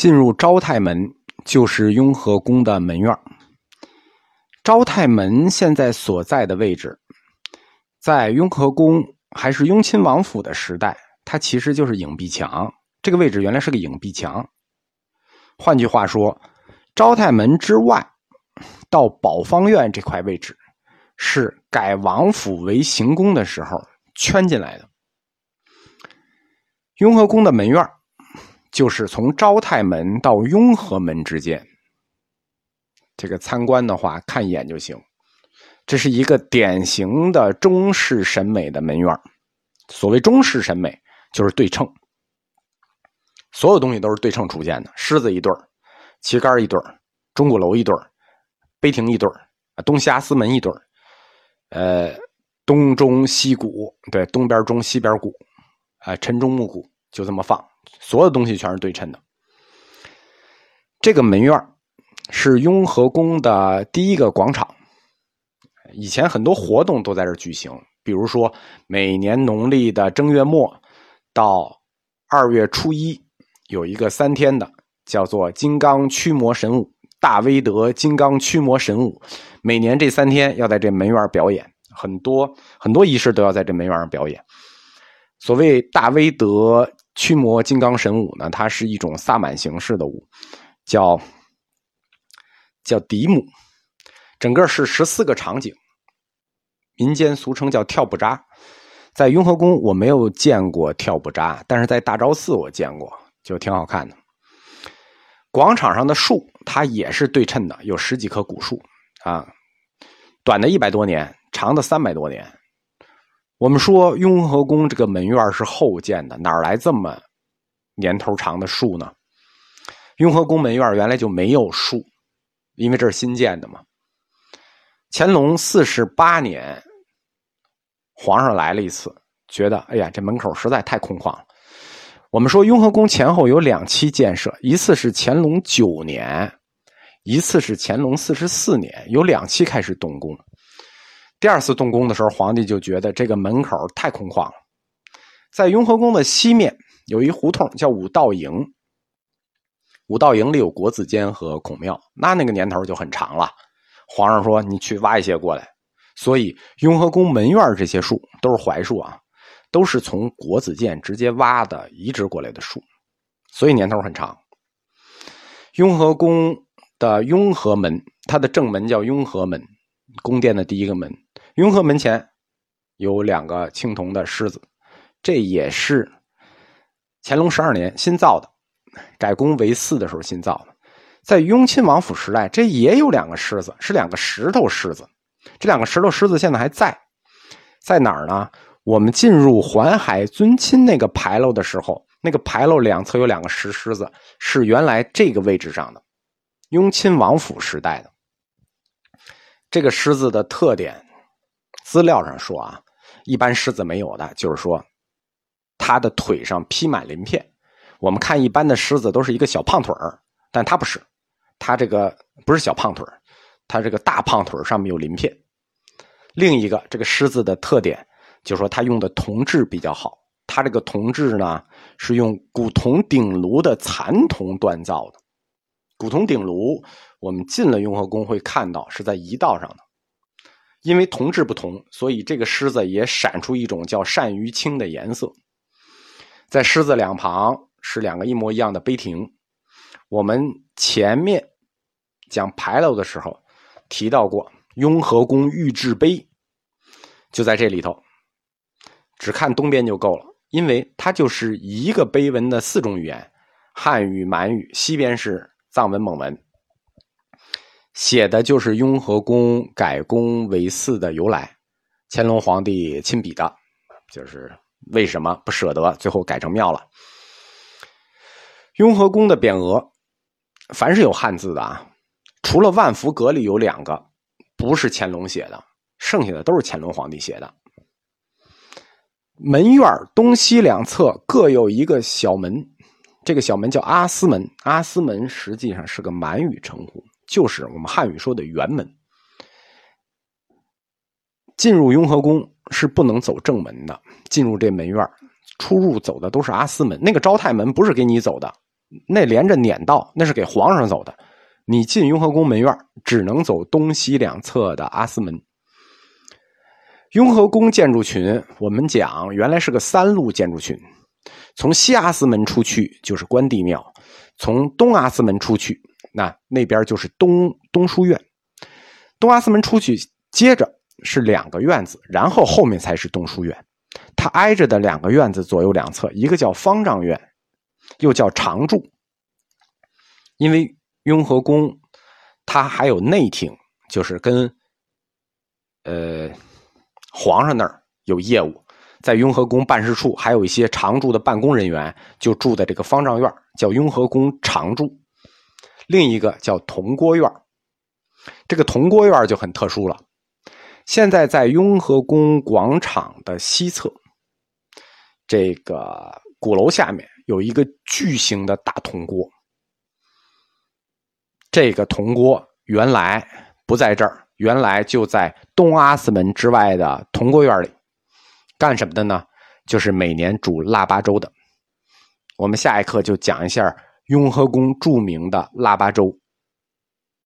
进入昭泰门就是雍和宫的门院。昭泰门现在所在的位置，在雍和宫还是雍亲王府的时代，它其实就是影壁墙。这个位置原来是个影壁墙。换句话说，昭泰门之外到宝方院这块位置，是改王府为行宫的时候圈进来的。雍和宫的门院就是从昭泰门到雍和门之间。这个参观的话，看一眼就行。这是一个典型的中式审美的门院所谓中式审美，就是对称，所有东西都是对称出现的。狮子一对旗杆一对钟鼓楼一对碑亭一对东西阿斯门一对呃，东中西鼓，对，东边钟，西边鼓，啊，晨钟暮鼓就这么放，所有东西全是对称的。这个门院是雍和宫的第一个广场，以前很多活动都在这举行，比如说每年农历的正月末到二月初一有一个三天的，叫做金刚驱魔神舞，大威德金刚驱魔神舞，每年这三天要在这门院表演，很多很多仪式都要在这门院上表演。所谓大威德驱魔金刚神舞呢，它是一种萨满形式的舞，叫。叫迪姆，整个是十四个场景，民间俗称叫跳不扎。在雍和宫我没有见过跳不扎，但是在大昭寺我见过，就挺好看的。广场上的树它也是对称的，有十几棵古树啊，短的一百多年，长的三百多年。我们说雍和宫这个门院是后建的，哪来这么年头长的树呢？雍和宫门院原来就没有树。因为这是新建的嘛，乾隆四十八年，皇上来了一次，觉得哎呀，这门口实在太空旷了。我们说雍和宫前后有两期建设，一次是乾隆九年，一次是乾隆四十四年，有两期开始动工。第二次动工的时候，皇帝就觉得这个门口太空旷了，在雍和宫的西面有一胡同叫五道营。五道营里有国子监和孔庙，那那个年头就很长了。皇上说：“你去挖一些过来。”所以雍和宫门院这些树都是槐树啊，都是从国子监直接挖的移植过来的树，所以年头很长。雍和宫的雍和门，它的正门叫雍和门，宫殿的第一个门。雍和门前有两个青铜的狮子，这也是乾隆十二年新造的。改宫为寺的时候新造的，在雍亲王府时代，这也有两个狮子，是两个石头狮子。这两个石头狮子现在还在，在哪儿呢？我们进入环海尊亲那个牌楼的时候，那个牌楼两侧有两个石狮子，是原来这个位置上的，雍亲王府时代的。这个狮子的特点，资料上说啊，一般狮子没有的，就是说，它的腿上披满鳞片。我们看一般的狮子都是一个小胖腿儿，但它不是，它这个不是小胖腿儿，它这个大胖腿上面有鳞片。另一个这个狮子的特点就是说它用的铜质比较好，它这个铜质呢是用古铜鼎炉的残铜锻造的。古铜鼎炉我们进了雍和宫会看到是在一道上的，因为铜质不同，所以这个狮子也闪出一种叫鳝鱼青的颜色，在狮子两旁。是两个一模一样的碑亭。我们前面讲牌楼的时候提到过雍和宫御制碑，就在这里头。只看东边就够了，因为它就是一个碑文的四种语言：汉语、满语，西边是藏文、蒙文，写的就是雍和宫改宫为寺的由来。乾隆皇帝亲笔的，就是为什么不舍得，最后改成庙了。雍和宫的匾额，凡是有汉字的啊，除了万福阁里有两个不是乾隆写的，剩下的都是乾隆皇帝写的。门院东西两侧各有一个小门，这个小门叫阿斯门。阿斯门实际上是个满语称呼，就是我们汉语说的辕门。进入雍和宫是不能走正门的，进入这门院出入走的都是阿斯门。那个昭泰门不是给你走的。那连着撵道，那是给皇上走的。你进雍和宫门院，只能走东西两侧的阿斯门。雍和宫建筑群，我们讲原来是个三路建筑群，从西阿斯门出去就是关帝庙，从东阿斯门出去，那那边就是东东书院。东阿斯门出去，接着是两个院子，然后后面才是东书院。它挨着的两个院子左右两侧，一个叫方丈院，又叫常住，因为雍和宫它还有内廷，就是跟呃。皇上那儿有业务，在雍和宫办事处还有一些常住的办公人员，就住在这个方丈院，叫雍和宫常住。另一个叫铜锅院，这个铜锅院就很特殊了。现在在雍和宫广场的西侧，这个鼓楼下面有一个巨型的大铜锅。这个铜锅原来不在这儿。原来就在东阿斯门之外的铜锅院里，干什么的呢？就是每年煮腊八粥的。我们下一课就讲一下雍和宫著名的腊八粥。